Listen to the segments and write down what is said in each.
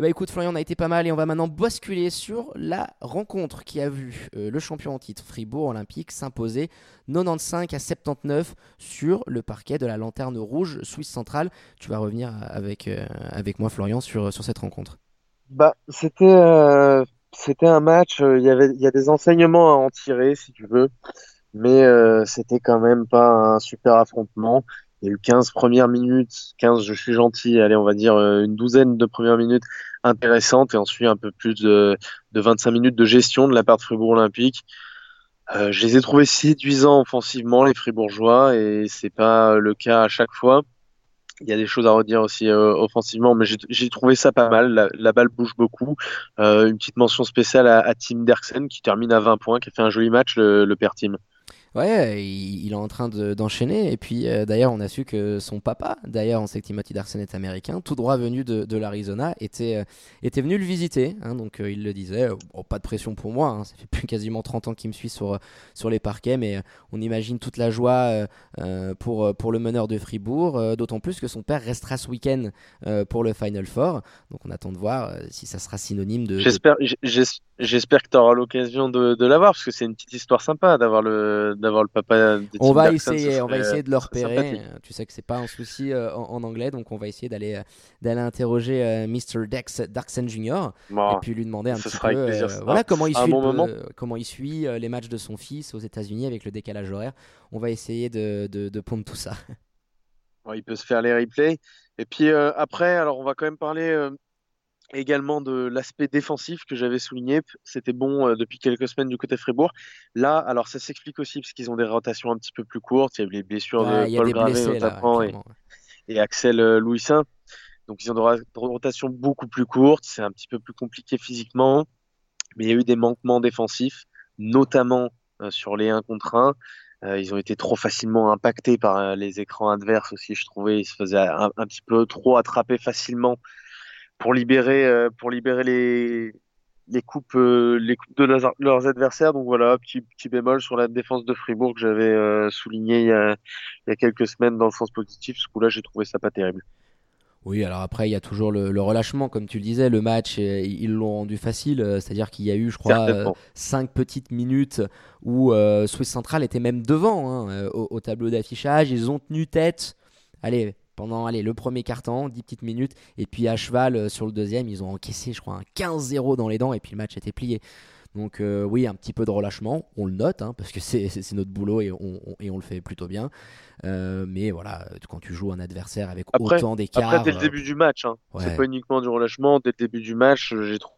bah écoute Florian, on a été pas mal et on va maintenant basculer sur la rencontre qui a vu euh, le champion en titre Fribourg Olympique s'imposer 95 à 79 sur le parquet de la Lanterne Rouge Suisse Centrale. Tu vas revenir avec, euh, avec moi Florian sur, sur cette rencontre. Bah, c'était euh, c'était un match, il y avait il y a des enseignements à en tirer si tu veux, mais c'était quand même pas un super affrontement. Il y a eu 15 premières minutes, 15, je suis gentil, allez, on va dire une douzaine de premières minutes intéressante et ensuite un peu plus de, de 25 minutes de gestion de la part de Fribourg Olympique. Euh, je les ai trouvés séduisants offensivement, les Fribourgeois, et c'est pas le cas à chaque fois. Il y a des choses à redire aussi euh, offensivement, mais j'ai trouvé ça pas mal. La, balle bouge beaucoup. Euh, une petite mention spéciale à, à, Tim Derksen qui termine à 20 points, qui a fait un joli match, le, le père Tim. Ouais, il, est en train d'enchaîner. et puis euh, d'ailleurs, on a su que son papa, d'ailleurs, on sait que Timothy Darsen est américain, tout droit venu de, l'Arizona, était, euh, était venu le visiter. Hein, donc euh, il le disait, oh, pas de pression pour moi, hein, ça fait plus quasiment 30 ans qu'il me suit sur, sur les parquets, mais on imagine toute la joie pour, pour le meneur de Fribourg, d'autant plus que son père restera ce week-end pour le Final Four. Donc on attend de voir si ça sera synonyme de. J'espère que tu auras l'occasion de l'avoir, parce que c'est une petite histoire sympa d'avoir le d'avoir le papa. On va essayer, on va essayer de le repérer. Tu sais que c'est pas un souci euh, en, anglais, donc on va essayer d'aller euh, d'aller interroger euh, Mr. Dex Darksen Jr. et puis lui demander un petit peu, voilà comment il suit, comment il suit les matchs de son fils aux États-Unis avec le décalage horaire. On va essayer de, de, de pondre tout ça. il peut se faire les replays. Et puis après, alors on va quand même parler également de l'aspect défensif que j'avais souligné. C'était bon euh, depuis quelques semaines du côté Fribourg. Là, alors ça s'explique aussi parce qu'ils ont des rotations un petit peu plus courtes. Il y a les blessures de Paul Gravé notamment et, Axel euh, Louisin. Donc ils ont des rotations beaucoup plus courtes. C'est un petit peu plus compliqué physiquement. Mais il y a eu des manquements défensifs, notamment euh, sur les 1 contre 1. ils ont été trop facilement impactés par les écrans adverses aussi, je trouvais. Ils se faisaient un, un petit peu trop attraper facilement pour libérer, euh, pour libérer les, les coupes, euh, les coupes de leurs, adversaires. Donc voilà, petit, petit bémol sur la défense de Fribourg que j'avais euh, souligné il y, a, il y, a, quelques semaines dans le sens positif. Ce coup-là, j'ai trouvé ça pas terrible. Oui, alors après, il y a toujours le, relâchement, comme tu le disais. Le match, ils l'ont rendu facile. C'est-à-dire qu'il y a eu, je crois, cinq petites minutes où Swiss Central était même devant hein, au, au, tableau d'affichage. Ils ont tenu tête. Allez, pendant allez, le premier quart-temps, 10 petites minutes. Et puis à cheval euh, sur le deuxième, ils ont encaissé, je crois, un 15-0 dans les dents. Et puis le match était plié. Donc euh, oui, un petit peu de relâchement, on le note, hein, parce que c'est notre boulot et on, et on, le fait plutôt bien. Euh, mais voilà, quand tu joues un adversaire avec autant d'écart... Après, dès le début du match, hein, c'est pas uniquement du relâchement, dès le début du match, j'ai trouvé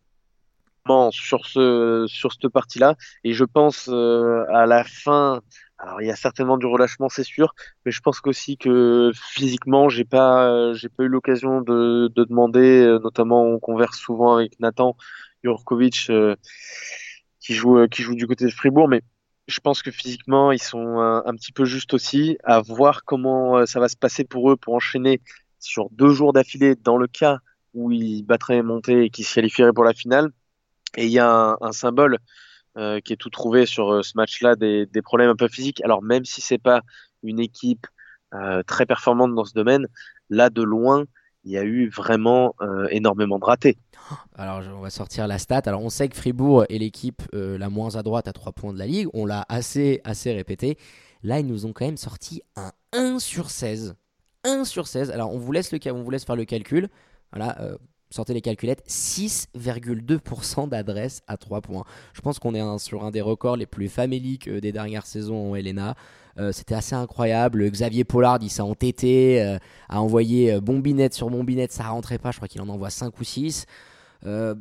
sur ce sur cette partie-là et je pense à la fin alors il y a certainement du relâchement, c'est sûr, mais je pense qu'aussi que physiquement, j'ai pas, j'ai pas eu l'occasion de, de, demander, euh, notamment on converse souvent avec Nathan Jurkovic euh, qui joue, euh, qui joue du côté de Fribourg, mais je pense que physiquement ils sont un, petit peu juste aussi, à voir comment ça va se passer pour eux pour enchaîner sur deux jours d'affilée dans le cas où ils battraient monter et qu'ils se qualifieraient pour la finale. Et il y a un symbole euh, qui est tout trouvé sur euh, ce match-là, des, problèmes un peu physiques. Alors même si c'est pas une équipe euh, très performante dans ce domaine, là de loin, il y a eu vraiment énormément de ratés. Alors on va sortir la stat. Alors on sait que Fribourg est l'équipe la moins à droite à 3 points de la ligue. On l'a assez, assez répété. Là, ils nous ont quand même sorti un 1 sur 16. 1 sur 16. Alors on vous laisse, le, on vous laisse faire le calcul. Voilà, sortez les calculettes, 6,2% d'adresse à 3 points. Je pense qu'on est sur un des records les plus faméliques euh, des dernières saisons en Helena. Euh, c'était assez incroyable. Xavier Pollard, il s'est entêté, euh, a envoyé bombinette sur bombinette, ça rentrait pas. Je crois qu'il en envoie 5 ou 6. ils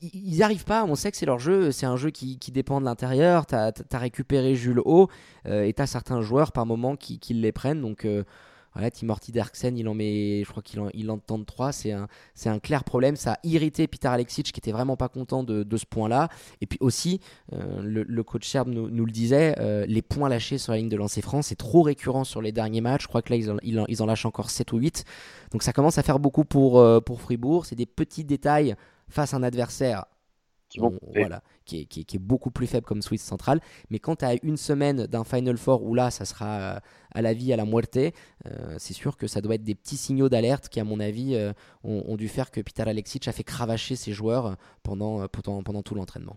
n'y arrivent pas, on sait que c'est leur jeu, c'est un jeu qui, dépend de l'intérieur. Tu as, récupéré Jules Haut et tu as certains joueurs par moment qui, qui les prennent. Donc voilà, Darksen, il en met, je crois qu'il en, il en tente 3. C'est un, clair problème. Ça a irrité Peter Alexic qui était vraiment pas content de, ce point-là. Et puis aussi, euh, le, coach Serbe nous, le disait, euh, les points lâchés sur la ligne de lancer France, c'est trop récurrent sur les derniers matchs. Je crois que là, ils en, lâchent encore 7 ou 8. Donc ça commence à faire beaucoup euh, pour Fribourg. C'est des petits détails face à un adversaire qui, vont voilà, qui, est, qui, est, beaucoup plus faible comme Swiss Central. Mais quand tu as une semaine d'un Final Four où là, ça sera euh, à la vie, à la muerte, euh, c'est sûr que ça doit être des petits signaux d'alerte qui, à mon avis, euh, ont, dû faire que Peter Alexic a fait cravacher ses joueurs pendant, pendant, pendant tout l'entraînement.